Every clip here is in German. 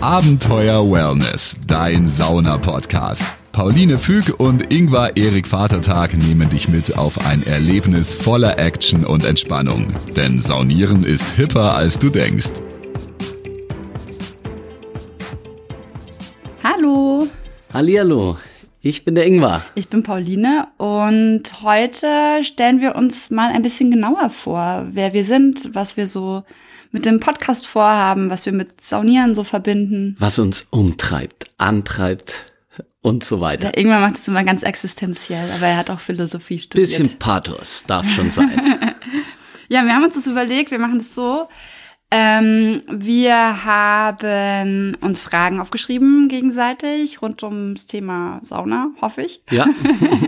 Abenteuer Wellness, dein Sauna-Podcast. Pauline Füg und Ingvar Erik Vatertag nehmen dich mit auf ein Erlebnis voller Action und Entspannung. Denn Saunieren ist hipper, als du denkst. Hallo, Hallihallo, ich bin der Ingvar. ich bin Pauline und heute stellen wir uns mal ein bisschen genauer vor, wer wir sind, was wir so mit dem Podcast vorhaben, was wir mit Saunieren so verbinden. Was uns umtreibt, antreibt und so weiter. Der Ingmar macht das immer ganz existenziell, aber er hat auch Philosophie studiert. Bisschen Pathos darf schon sein. Ja, wir haben uns das überlegt, wir machen das so. Ähm, wir haben uns Fragen aufgeschrieben gegenseitig rund ums Thema Sauna, hoffe ich. ja,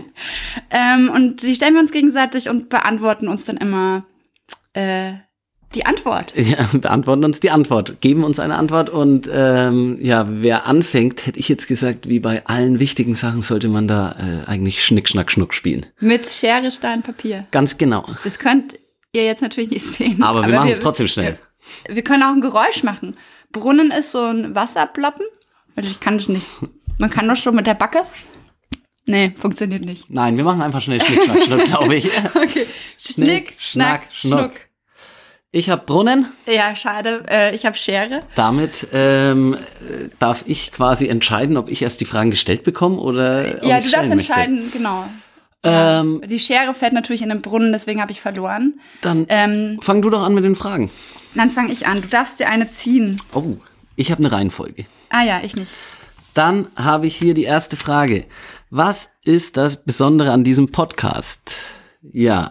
Ähm, und die stellen wir uns gegenseitig und beantworten uns dann immer äh, die Antwort. ja, beantworten uns die Antwort, geben uns eine Antwort und ähm, ja, wer anfängt, hätte ich jetzt gesagt, wie bei allen wichtigen Sachen sollte man da äh, eigentlich Schnick, Schnack, Schnuck spielen. Mit Schere, Stein, Papier. Ganz genau. Das könnt ihr jetzt natürlich nicht sehen. Aber wir machen es trotzdem schnell. Wir, wir können auch ein Geräusch machen. Brunnen ist so ein Wasserploppen. Ich kann das nicht. Man kann das schon mit der Backe. Nee, funktioniert nicht. Nein, wir machen einfach schnell Schnick, Schnack, Schnuck, glaube ich. Okay. Schnick, Schnack, Schnuck. Ich habe Brunnen. Ja, schade. Äh, ich habe Schere. Damit ähm, äh, darf ich quasi entscheiden, ob ich erst die Fragen gestellt bekomme oder ob ja, du darfst möchte. entscheiden, genau. Ähm, Die Schere fällt natürlich in den Brunnen, deswegen habe ich verloren. dann Ähm, fang du doch an mit den Fragen. dann fange ich an. Du darfst dir eine ziehen. Oh, ich habe eine Reihenfolge. Ah ja, ich nicht. Dann habe ich hier die erste Frage. Was ist das Besondere an diesem Podcast? Ja,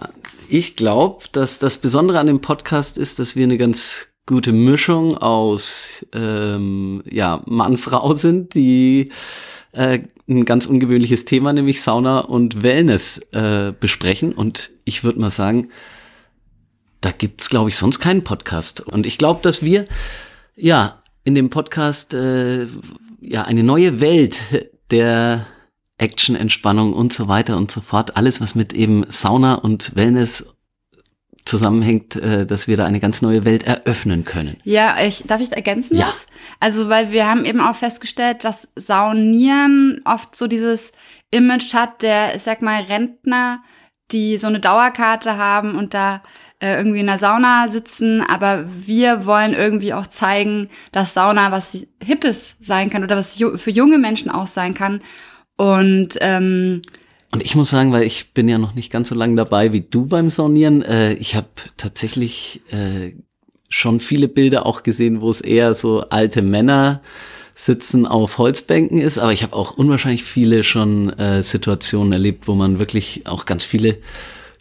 ich glaube, dass das Besondere an dem Podcast ist, dass wir eine ganz gute Mischung aus ähm, ja, Mann-Frau sind, die äh, ein ganz ungewöhnliches Thema, nämlich Sauna und Wellness äh, besprechen. Und ich würde mal sagen, da gibt's glaube ich, sonst keinen Podcast. Und ich glaube, dass wir ja in dem Podcast äh, ja eine neue Welt der Action, Entspannung und so weiter und so fort, alles was mit eben Sauna und Wellness zusammenhängt, äh, dass wir da eine ganz neue Welt eröffnen können. Ja, ich, darf ich ergänzen Ja. was? Also, weil wir haben eben auch festgestellt, dass Saunieren oft so dieses Image hat der, ich sag mal, Rentner, die so eine Dauerkarte haben und da äh, irgendwie in der Sauna sitzen, aber wir wollen irgendwie auch zeigen, dass Sauna was Hippes sein kann oder was für junge Menschen auch sein kann. Und ähm, Und ich muss sagen, weil ich bin ja noch nicht ganz so lange dabei wie du beim Saunieren, äh, ich habe tatsächlich äh, schon viele Bilder auch gesehen, wo es eher so alte Männer sitzen auf Holzbänken ist, aber ich habe auch unwahrscheinlich viele schon äh, Situationen erlebt, wo man wirklich auch ganz viele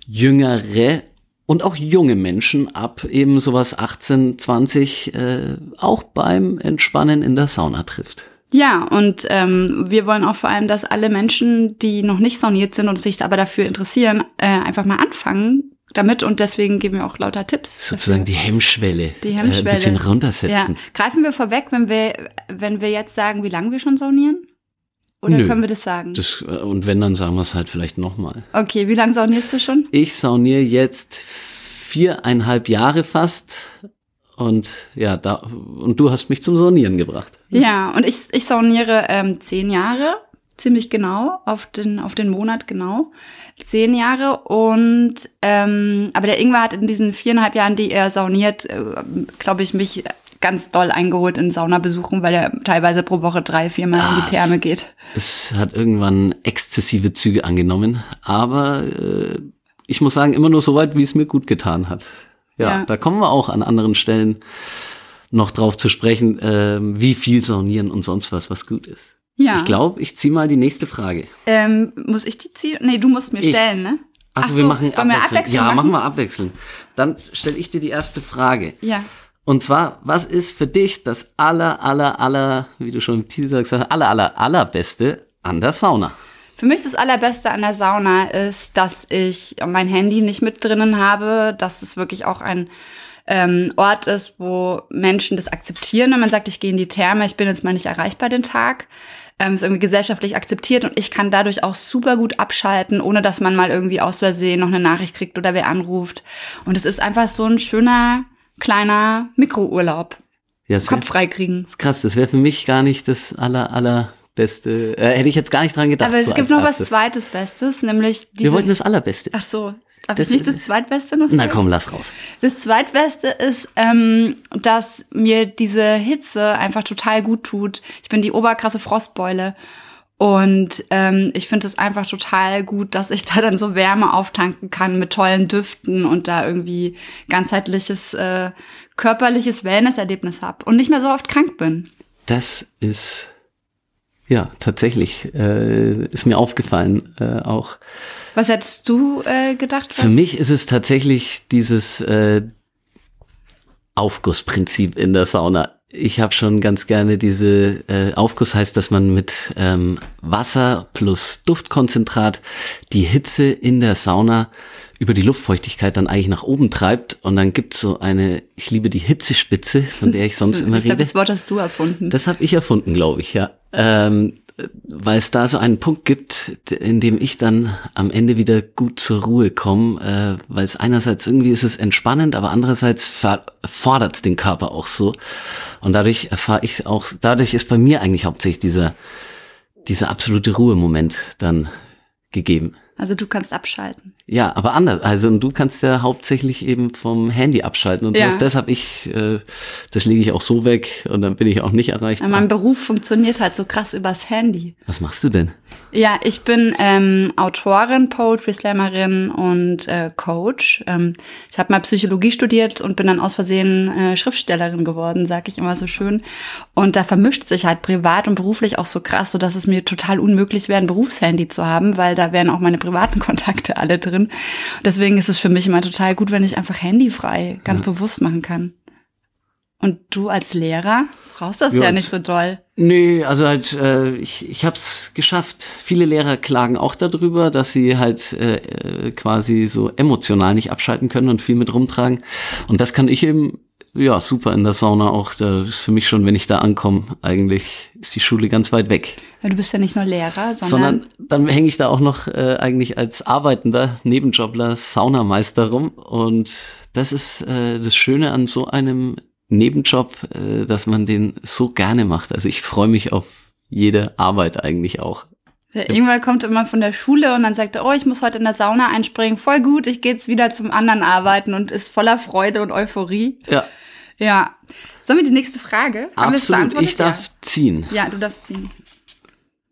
jüngere und auch junge Menschen ab eben sowas 18, 20 äh, auch beim Entspannen in der Sauna trifft. Ja, und ähm, wir wollen auch vor allem, dass alle Menschen, die noch nicht sauniert sind und sich aber dafür interessieren, äh, einfach mal anfangen damit und deswegen geben wir auch lauter Tipps. Sozusagen die Hemmschwelle, Die Äh, Hemmschwelle. ein bisschen runtersetzen. Ja. Greifen wir vorweg, wenn wir, wenn wir jetzt sagen, wie lange wir schon saunieren? Oder Nö. können wir das sagen? Das, äh, und wenn, dann sagen wir es halt vielleicht nochmal. okay, wie lange saunierst du schon? Ich sauniere jetzt viereinhalb Jahre fast. Und ja, da, und du hast mich zum Saunieren gebracht. Ja, und ich, ich sauniere ähm, zehn Jahre, ziemlich genau, auf den, auf den Monat genau. Zehn Jahre und ähm, aber der Ingwer hat in diesen viereinhalb Jahren, die er sauniert, äh, glaube ich, mich ganz doll eingeholt in Saunabesuchen, weil er teilweise pro Woche drei, viermal in Ah, die Therme geht. Es hat irgendwann exzessive Züge angenommen, aber äh, ich muss sagen, immer nur so weit, wie es mir gut getan hat. Ja, Ja. da kommen wir auch an anderen Stellen noch drauf zu sprechen, ähm, wie viel saunieren und sonst was, was gut ist. Ja. Ich glaube, ich ziehe mal die nächste Frage. Ähm, muss ich die ziehen? Nee, du musst mir Ich. stellen, ne? Also Ach wir so, machen wir abwechselnd. abwechselnd ja, machen? machen wir abwechselnd. Dann stelle ich dir die erste Frage. Ja. Und zwar, was ist für dich das aller, aller, aller, wie du schon im Teaser gesagt hast, aller, aller, allerbeste an der Sauna? Für mich das Allerbeste an der Sauna ist, dass ich mein Handy nicht mit drinnen habe, dass es wirklich auch ein ähm, Ort ist, wo Menschen das akzeptieren, wenn man sagt, ich gehe in die Therme, ich bin jetzt mal nicht erreichbar den Tag. Ähm, ist irgendwie gesellschaftlich akzeptiert und ich kann dadurch auch super gut abschalten, ohne dass man mal irgendwie aus Versehen noch eine Nachricht kriegt oder wer anruft. Und es ist einfach so ein schöner, kleiner Mikrourlaub. Ja, Kopf wär, frei kriegen. ist krass, das wäre für mich gar nicht das aller, allerbeste. Äh, hätte ich jetzt gar nicht dran gedacht. Aber es so gibt noch was erstes. zweites Bestes, nämlich Wir diese. wollten das Allerbeste. Ach so. Darf Das- ich nicht das Zweitbeste noch Na komm, lass raus. Das Zweitbeste ist, ähm, dass mir diese Hitze einfach total gut tut. Ich bin die oberkrasse Frostbeule. Und ähm, ich finde es einfach total gut, dass ich da dann so Wärme auftanken kann mit tollen Düften und da irgendwie ganzheitliches äh, körperliches Wellnesserlebnis habe und nicht mehr so oft krank bin. Das ist ja tatsächlich äh, ist mir aufgefallen äh, auch. Was hättest du äh, gedacht? Für mich ist es tatsächlich dieses äh, Aufgussprinzip in der Sauna. Ich habe schon ganz gerne diese äh, Aufguss heißt, dass man mit ähm, Wasser plus Duftkonzentrat die Hitze in der Sauna über die Luftfeuchtigkeit dann eigentlich nach oben treibt und dann gibt's so eine, ich liebe die Hitzespitze, von der ich sonst immer ich glaub, rede. das Wort hast du erfunden. Das habe ich erfunden, glaube ich, ja. Ähm, weil es da so einen Punkt gibt, in dem ich dann am Ende wieder gut zur Ruhe komme, äh, weil es einerseits irgendwie ist es entspannend, aber andererseits fordert es den Körper auch so. Und dadurch erfahre ich auch, dadurch ist bei mir eigentlich hauptsächlich dieser, dieser absolute Ruhemoment dann gegeben. also du kannst abschalten. Ja, aber anders. Also und du kannst ja hauptsächlich eben vom Handy abschalten und Ja. sowas. Das habe ich, äh, das lege ich auch so weg und dann bin ich auch nicht erreichbar. Mein Beruf funktioniert halt so krass übers Handy. Was machst du denn? Ja, ich bin ähm, Autorin, Poetry Slammerin und äh, Coach. Ähm, ich habe mal Psychologie studiert und bin dann aus Versehen äh, Schriftstellerin geworden, sag ich immer so schön. Und da vermischt sich halt privat und beruflich auch so krass, so dass es mir total unmöglich wäre, ein Berufshandy zu haben, weil da wären auch meine privaten Kontakte alle drin. Deswegen ist es für mich immer total gut, wenn ich einfach handyfrei ganz bewusst machen kann. Und du als Lehrer brauchst das Ja, ja, nicht so doll. Nee, also halt, äh, ich, ich habe es geschafft. Viele Lehrer klagen auch darüber, dass sie halt äh, äh, quasi so emotional nicht abschalten können und viel mit rumtragen. Und das kann ich eben, ja, super in der Sauna auch. Da ist für mich schon, wenn ich da ankomme, eigentlich ist die Schule ganz weit weg. Weil du bist ja nicht nur Lehrer, sondern, Sondern dann hänge ich da auch noch äh, eigentlich als arbeitender Nebenjobler Saunameister rum. Und das ist äh, das Schöne an so einem Nebenjob, äh, dass man den so gerne macht. Also ich freue mich auf jede Arbeit eigentlich auch. Der Ingwer kommt immer von der Schule und dann sagt er, oh, ich muss heute in der Sauna einspringen. Voll gut, ich gehe jetzt wieder zum anderen arbeiten und ist voller Freude und Euphorie. Ja, Ja. Sollen wir die nächste Frage? Haben absolut. Ich darf ziehen. Ja. ja, du darfst ziehen.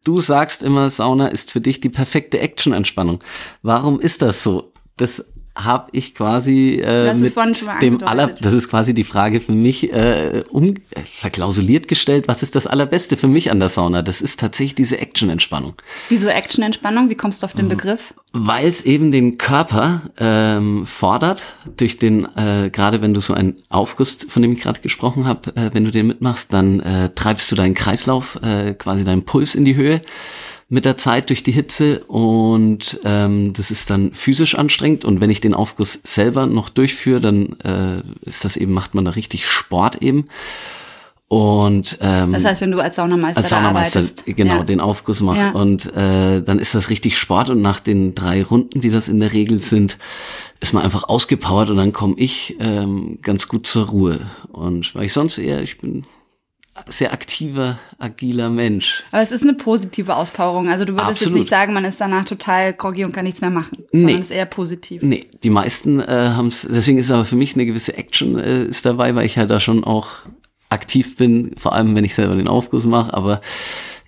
Du sagst immer, Sauna ist für dich die perfekte Action-Entspannung. Warum ist das so? Das habe ich quasi äh, mit dem aller, das ist quasi die Frage für mich äh, um, verklausuliert gestellt. Was ist das allerbeste für mich an der Sauna? Das ist tatsächlich diese Action-Entspannung. Wieso Action-Entspannung? Wie kommst du auf den Begriff? Weil es eben den Körper ähm, fordert, durch den, äh, gerade wenn du so einen Aufguss, von dem ich gerade gesprochen habe, äh, wenn du den mitmachst, dann äh, treibst du deinen Kreislauf, äh, quasi deinen Puls in die Höhe mit der Zeit durch die Hitze und ähm, das ist dann physisch anstrengend und wenn ich den Aufguss selber noch durchführe, dann äh, ist das eben, macht man da richtig Sport eben. Und ähm, Das heißt, wenn du als Saunameister, als Saunameister arbeitest. genau ja. den Aufguss mache Ja. und äh, dann ist das richtig Sport und nach den drei Runden, die das in der Regel sind, ist man einfach ausgepowert und dann komme ich ähm, ganz gut zur Ruhe und weil ich sonst eher ich bin sehr aktiver agiler Mensch Aber es ist eine positive Auspowerung. Also du würdest Absolut. jetzt nicht sagen, man ist danach total groggy und kann nichts mehr machen, sondern Nee. es ist eher positiv. nee die meisten äh, haben es deswegen ist aber für mich eine gewisse Action äh, ist dabei weil ich halt da schon auch aktiv bin vor allem wenn ich selber den Aufguss mache aber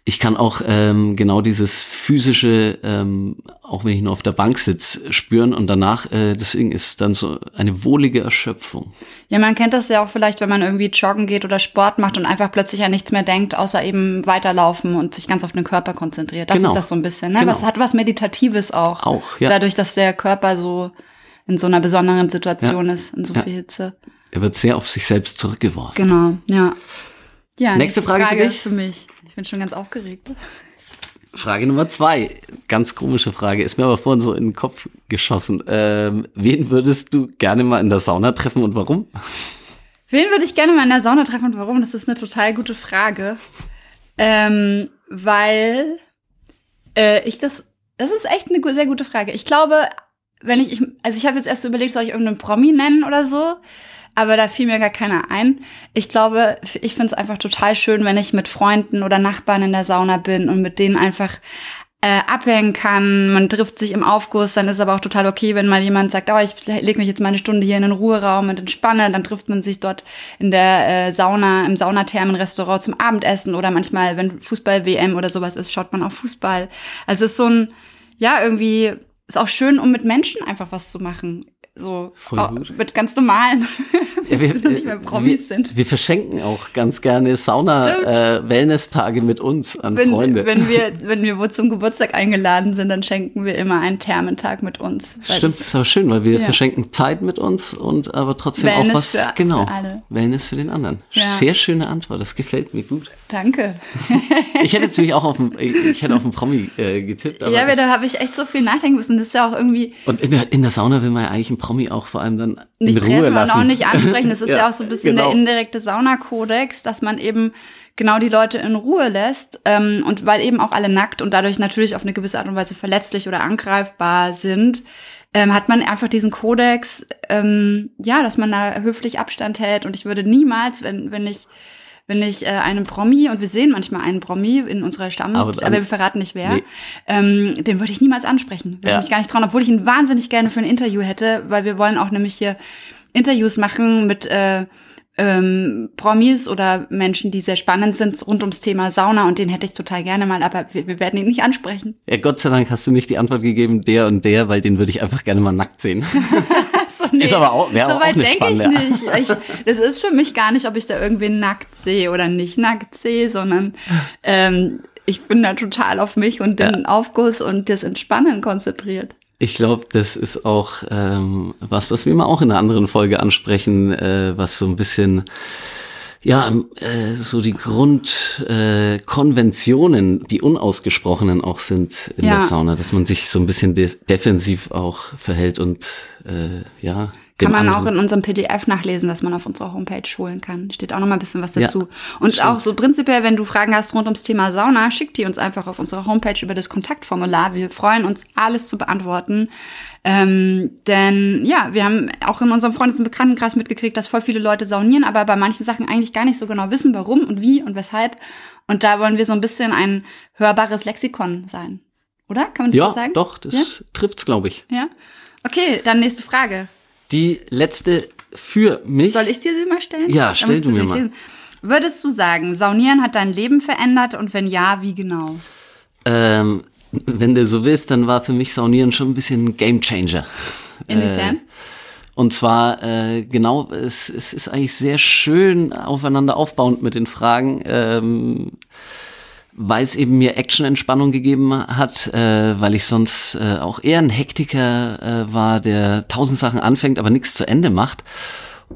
ich kann auch ähm, genau dieses physische, ähm, auch wenn ich nur auf der Bank sitze, spüren und danach, äh, deswegen ist dann so eine wohlige Erschöpfung. Ja, man kennt das ja auch vielleicht, wenn man irgendwie joggen geht oder Sport macht und einfach plötzlich an nichts mehr denkt, außer eben weiterlaufen und sich ganz auf den Körper konzentriert. Das Genau. ist das so ein bisschen, ne? Genau. Was hat was Meditatives auch. Auch, ja. Dadurch, dass der Körper so in so einer besonderen Situation ist, in so Ja. viel Hitze. Er wird sehr auf sich selbst zurückgeworfen. Genau, ja. Ja, Nächste Frage für dich? für mich. Bin schon ganz aufgeregt. Frage Nummer zwei. Ganz komische Frage, ist mir aber vorhin so in den Kopf geschossen. Ähm, wen würdest du gerne mal in der Sauna treffen und warum? Wen würde ich gerne mal in der Sauna treffen und warum? Das ist eine total gute Frage. Ähm, weil äh, ich das, das ist echt eine sehr gute Frage. Ich glaube, wenn ich, ich also ich habe jetzt erst überlegt, soll ich irgendeinen Promi nennen oder so. Aber da fiel mir gar keiner ein. Ich glaube, ich finde es einfach total schön, wenn ich mit Freunden oder Nachbarn in der Sauna bin und mit denen einfach äh, abhängen kann. Man trifft sich im Aufguss, dann ist aber auch total okay, wenn mal jemand sagt, oh, ich lege mich jetzt mal eine Stunde hier in den Ruheraum und entspanne, dann trifft man sich dort in der äh, Sauna, im Saunathermenrestaurant zum Abendessen oder manchmal, wenn Fußball-WM oder sowas ist, schaut man auch Fußball. Also es ist so ein, ja, irgendwie, ist auch schön, um mit Menschen einfach was zu machen. So gut. mit ganz normalen, Ja, wir, nicht mehr Promis wir, sind. wir verschenken auch ganz gerne. Sauna-Wellness-Tage mit uns an Wenn, Freunde. wenn wir, wenn wir wo zum Geburtstag eingeladen sind, dann schenken wir immer einen Thermentag mit uns. Stimmt, das- ist aber schön, weil wir Ja. verschenken Zeit mit uns und aber trotzdem Wellness auch was, für- genau, für alle. Wellness für den anderen. Ja. Sehr schöne Antwort, das gefällt mir gut. Danke. Ich hätte jetzt nämlich auch auf einen, ich hätte auf einen Promi äh, getippt, aber ja, aber da habe ich echt so viel nachdenken müssen. Das ist ja auch irgendwie und in der, in der Sauna will man ja eigentlich einen Promi auch vor allem dann nicht in Ruhe treffen und lassen. auch nicht ansprechen. Das ist ja, Ja, auch so ein bisschen genau. der indirekte Saunakodex, dass man eben genau die Leute in Ruhe lässt ähm, und weil eben auch alle nackt und dadurch natürlich auf eine gewisse Art und Weise verletzlich oder angreifbar sind, ähm, hat man einfach diesen Kodex, ähm, ja, dass man da höflich Abstand hält und ich würde niemals, wenn, wenn ich wenn ich äh, einen Promi, und wir sehen manchmal einen Promi in unserer Stamm, Aber aber, wir verraten nicht wer, Nee. ähm, den würde ich niemals ansprechen. Würde Ja. ich mich gar nicht trauen, obwohl ich ihn wahnsinnig gerne für ein Interview hätte, weil wir wollen auch nämlich hier Interviews machen mit äh, ähm, Promis oder Menschen, die sehr spannend sind rund ums Thema Sauna und den hätte ich total gerne mal, aber wir, wir werden ihn nicht ansprechen. Ja, Gott sei Dank hast du nicht die Antwort gegeben, der und der, weil den würde ich einfach gerne mal nackt sehen. Nee, Ist aber auch- wäre so auch eine denke ich spannende- nicht. Ich, das ist für mich gar nicht, ob ich da irgendwen nackt sehe oder nicht nackt sehe, sondern ähm, ich bin da total auf mich und den Aufguss und das Entspannen konzentriert. Ich glaube, das ist auch ähm, was, was wir mal auch in einer anderen Folge ansprechen, äh, was so ein bisschen ja äh, so die Grundkonventionen, äh, Konventionen, die unausgesprochenen auch sind in Ja. der Sauna, dass man sich so ein bisschen de defensiv auch verhält und äh, ja Kann man auch in unserem PDF nachlesen, das man auf unserer Homepage holen kann. Steht auch noch mal ein bisschen was Ja, dazu. und stimmt. auch so prinzipiell, wenn du Fragen hast rund ums Thema Sauna, schick die uns einfach auf unserer Homepage über das Kontaktformular. Wir freuen uns, alles zu beantworten. Ähm, denn ja, wir haben auch in unserem Freundes- und Bekanntenkreis mitgekriegt, dass voll viele Leute saunieren, aber bei manchen Sachen eigentlich gar nicht so genau wissen, warum und wie und weshalb. Und da wollen wir so ein bisschen ein hörbares Lexikon sein. Oder? Kann man das ja, so sagen? doch, das trifft's, glaube ich. Ja? ja? Okay, dann nächste Frage. Die letzte für mich. Soll ich dir sie mal stellen? Ja, stell du mir sie mal. lesen. Würdest du sagen, Saunieren hat dein Leben verändert und wenn ja, wie genau? Ähm, wenn du so willst, dann war für mich Saunieren schon ein bisschen ein Gamechanger. Inwiefern? Äh, und zwar, äh, genau, es, es ist eigentlich sehr schön aufeinander aufbauend mit den Fragen, ähm, weil es eben mir Action-Entspannung gegeben hat, äh, weil ich sonst äh, auch eher ein Hektiker äh, war, der tausend Sachen anfängt, aber nichts zu Ende macht.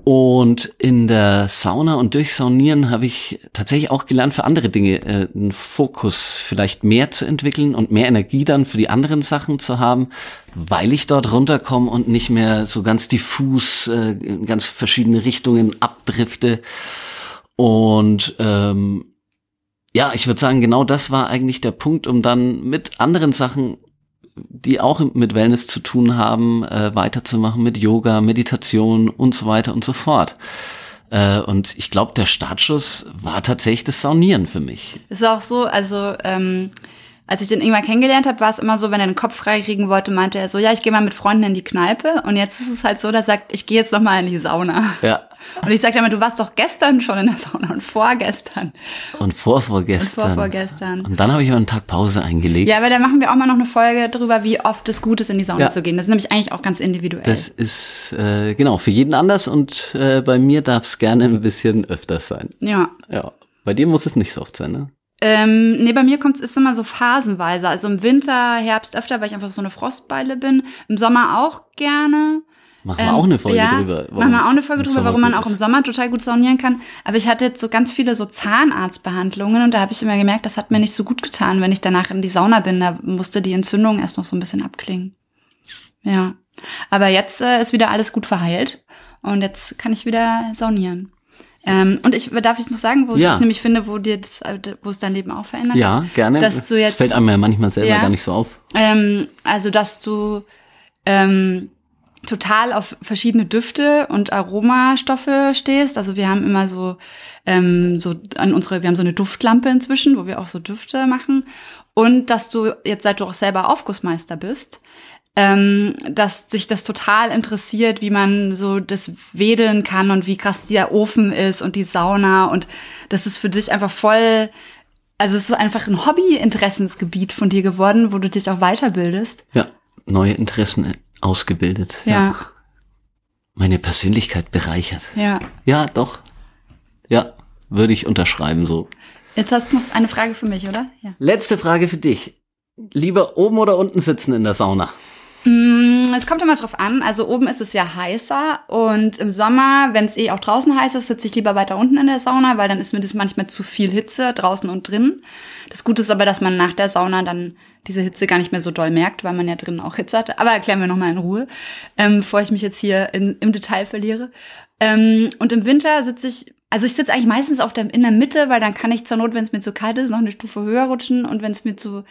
Und in der Sauna und durch Saunieren habe ich tatsächlich auch gelernt, für andere Dinge äh, einen Fokus vielleicht mehr zu entwickeln und mehr Energie dann für die anderen Sachen zu haben, weil ich dort runterkomme und nicht mehr so ganz diffus äh, in ganz verschiedene Richtungen abdrifte. Und ähm, ja, ich würde sagen, genau das war eigentlich der Punkt, um dann mit anderen Sachen die auch mit Wellness zu tun haben, äh, weiterzumachen mit Yoga, Meditation und so weiter und so fort. Äh, und ich glaube, der Startschuss war tatsächlich das Saunieren für mich. Ist auch so, also ähm, als ich den Ingmar kennengelernt habe, war es immer so, wenn er den Kopf freikriegen wollte, meinte er so, ja, ich gehe mal mit Freunden in die Kneipe. Und jetzt ist es halt so, dass er sagt, ich gehe jetzt noch mal in die Sauna. Ja. Und ich sage immer, du warst doch gestern schon in der Sauna und vorgestern Und vorvorgestern. und vorvorgestern. Und dann habe ich aber einen Tag Pause eingelegt. Ja, aber da machen wir auch mal noch eine Folge drüber, wie oft es gut ist, in die Sauna Ja. zu gehen. Das ist nämlich eigentlich auch ganz individuell. Das ist äh, genau für jeden anders und äh, bei mir darf es gerne ein bisschen öfter sein. ja. Ja. Bei dir muss es nicht so oft sein, ne? Ähm, nee, bei mir kommt es immer so phasenweise. Also im Winter, Herbst öfter, weil ich einfach so eine Frostbeile bin. Im Sommer auch gerne. Machen wir auch eine Folge Ähm, ja, drüber. Machen wir auch eine Folge drüber, Sommer warum man auch im. Sommer total gut saunieren kann. Aber ich hatte jetzt so ganz viele so Zahnarztbehandlungen und da habe ich immer gemerkt, das hat mir nicht so gut getan, wenn ich danach in die Sauna bin. Da musste die Entzündung erst noch so ein bisschen abklingen. Ja. Aber jetzt äh, ist wieder alles gut verheilt und jetzt kann ich wieder saunieren. Ähm, und ich darf ich noch sagen, wo Ja. ich nämlich finde, wo dir das, wo es dein Leben auch verändert hat? Ja, gerne. Dass du das jetzt- fällt einem ja manchmal selber Ja. gar nicht so auf. Ähm, also, dass du ähm, total auf verschiedene Düfte und Aromastoffe stehst. Also wir haben immer so, ähm, so an unsere, wir haben so eine Duftlampe inzwischen, wo wir auch so Düfte machen. Und dass du jetzt, seit du auch selber Aufgussmeister bist, ähm, dass sich das total interessiert, wie man so das wedeln kann und wie krass der Ofen ist und die Sauna und das ist für dich einfach voll, also es ist einfach ein Hobby-Interessensgebiet von dir geworden, wo du dich auch weiterbildest. Ja, neue Interessen ausgebildet. Ja. ja. Meine Persönlichkeit bereichert. Ja. Ja, doch. Ja, würde ich unterschreiben so. Jetzt hast du noch eine Frage für mich, oder? Ja. Letzte Frage für dich. Lieber oben oder unten sitzen in der Sauna? Mm, es kommt immer drauf an. Also oben ist es ja heißer und im Sommer, wenn es eh auch draußen heiß ist, sitze ich lieber weiter unten in der Sauna, weil dann ist mir das manchmal zu viel Hitze draußen und drin. Das Gute ist aber, dass man nach der Sauna dann diese Hitze gar nicht mehr so doll merkt, weil man ja drinnen auch Hitze hatte. Aber erklären wir nochmal in Ruhe, ähm, bevor ich mich jetzt hier in, im Detail verliere. Ähm, und im Winter sitze ich, also ich sitze eigentlich meistens auf der, in der Mitte, weil dann kann ich zur Not, wenn es mir zu kalt ist, noch eine Stufe höher rutschen und wenn es mir zu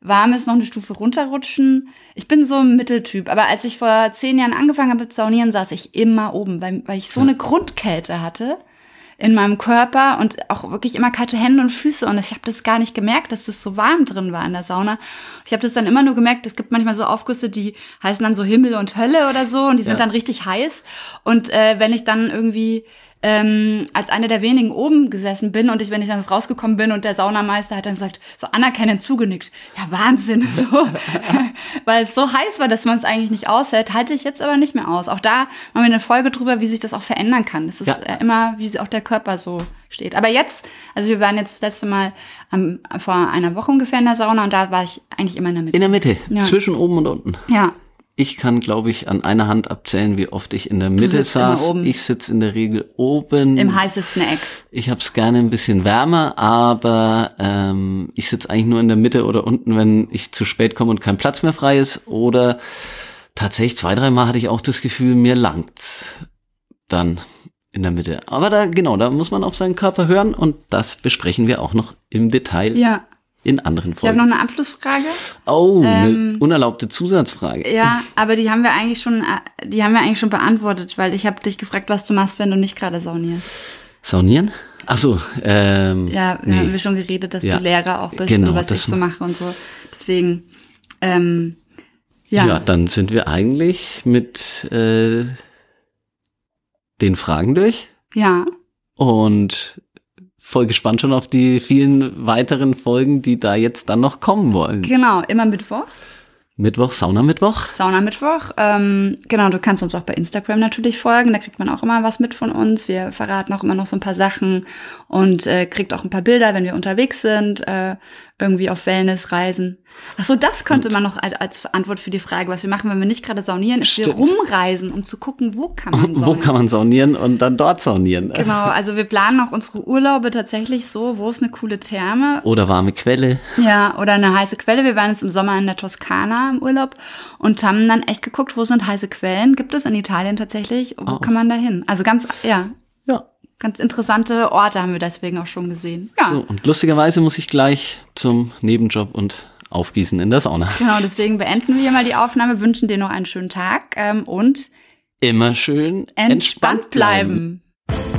warm ist, noch eine Stufe runterrutschen. Ich bin so ein Mitteltyp. Aber als ich vor zehn Jahren angefangen habe mit Saunieren, saß ich immer oben, weil, weil ich so eine Grundkälte hatte in meinem Körper und auch wirklich immer kalte Hände und Füße und ich habe das gar nicht gemerkt, dass das so warm drin war in der Sauna. Ich habe das dann immer nur gemerkt, es gibt manchmal so Aufgüsse, die heißen dann so Himmel und Hölle oder so und die sind ja. dann richtig heiß und äh, wenn ich dann irgendwie ähm, als eine der wenigen oben gesessen bin und ich, wenn ich dann rausgekommen bin und der Saunameister hat dann gesagt, so anerkennend zugenickt. Ja, Wahnsinn. So. Weil es so heiß war, dass man es eigentlich nicht aushält, halte ich jetzt aber nicht mehr aus. Auch da machen wir eine Folge drüber, wie sich das auch verändern kann. Das ist ja. Äh, immer, wie auch der Körper so steht. Aber jetzt, also wir waren jetzt das letzte Mal ähm, vor einer Woche ungefähr in der Sauna und da war ich eigentlich immer in der Mitte. In der Mitte, ja. zwischen oben und unten. Ja. Ich kann, glaube ich, an einer Hand abzählen, wie oft ich in der Mitte saß. Ich sitze in der Regel oben. Im heißesten Eck. Ich habe es gerne ein bisschen wärmer, aber ähm, ich sitze eigentlich nur in der Mitte oder unten, wenn ich zu spät komme und kein Platz mehr frei ist. Oder tatsächlich zwei, dreimal hatte ich auch das Gefühl, mir langt's dann in der Mitte. Aber da, genau, da muss man auf seinen Körper hören und das besprechen wir auch noch im Detail. Ja in anderen Folgen. Ich habe noch eine Abschlussfrage. Oh, ähm, eine unerlaubte Zusatzfrage. Ja, aber die haben wir eigentlich schon, äh, die haben wir eigentlich schon beantwortet, weil ich habe dich gefragt, was du machst, wenn du nicht gerade saunierst. Saunieren? Ach so, ähm, ja, nee. haben wir schon geredet, dass ja. du Lehrer auch bist genau, und was ich so mache und so. Deswegen, ähm, ja. Ja, dann sind wir eigentlich mit äh, den Fragen durch. Ja. Und voll gespannt schon auf die vielen weiteren Folgen, die da jetzt dann noch kommen wollen. Genau, immer mittwochs. Mittwoch, Sauna-Mittwoch. Sauna-Mittwoch. Ähm, genau, du kannst uns auch bei Instagram natürlich folgen. Da kriegt man auch immer was mit von uns. Wir verraten auch immer noch so ein paar Sachen und äh, kriegt auch ein paar Bilder, wenn wir unterwegs sind, äh, irgendwie auf Wellnessreisen. Ach so, das könnte man noch als Antwort für die Frage, was wir machen, wenn wir nicht gerade saunieren, ist Stimmt. wir rumreisen, um zu gucken, wo kann man saunieren. Wo kann man saunieren und dann dort saunieren. Genau, also wir planen auch unsere Urlaube tatsächlich so, wo ist eine coole Therme. Oder warme Quelle. Ja, oder eine heiße Quelle. Wir waren jetzt im Sommer in der Toskana im Urlaub und haben dann echt geguckt, wo sind heiße Quellen. Gibt es in Italien tatsächlich? Wo oh. kann man da hin? Also ganz, ja. Ganz interessante Orte haben wir deswegen auch schon gesehen. Ja. So, und lustigerweise muss ich gleich zum Nebenjob und aufgießen in der Sauna. Genau, deswegen beenden wir hier mal die Aufnahme, wünschen dir noch einen schönen Tag ähm, und immer schön entspannt, entspannt bleiben. bleiben.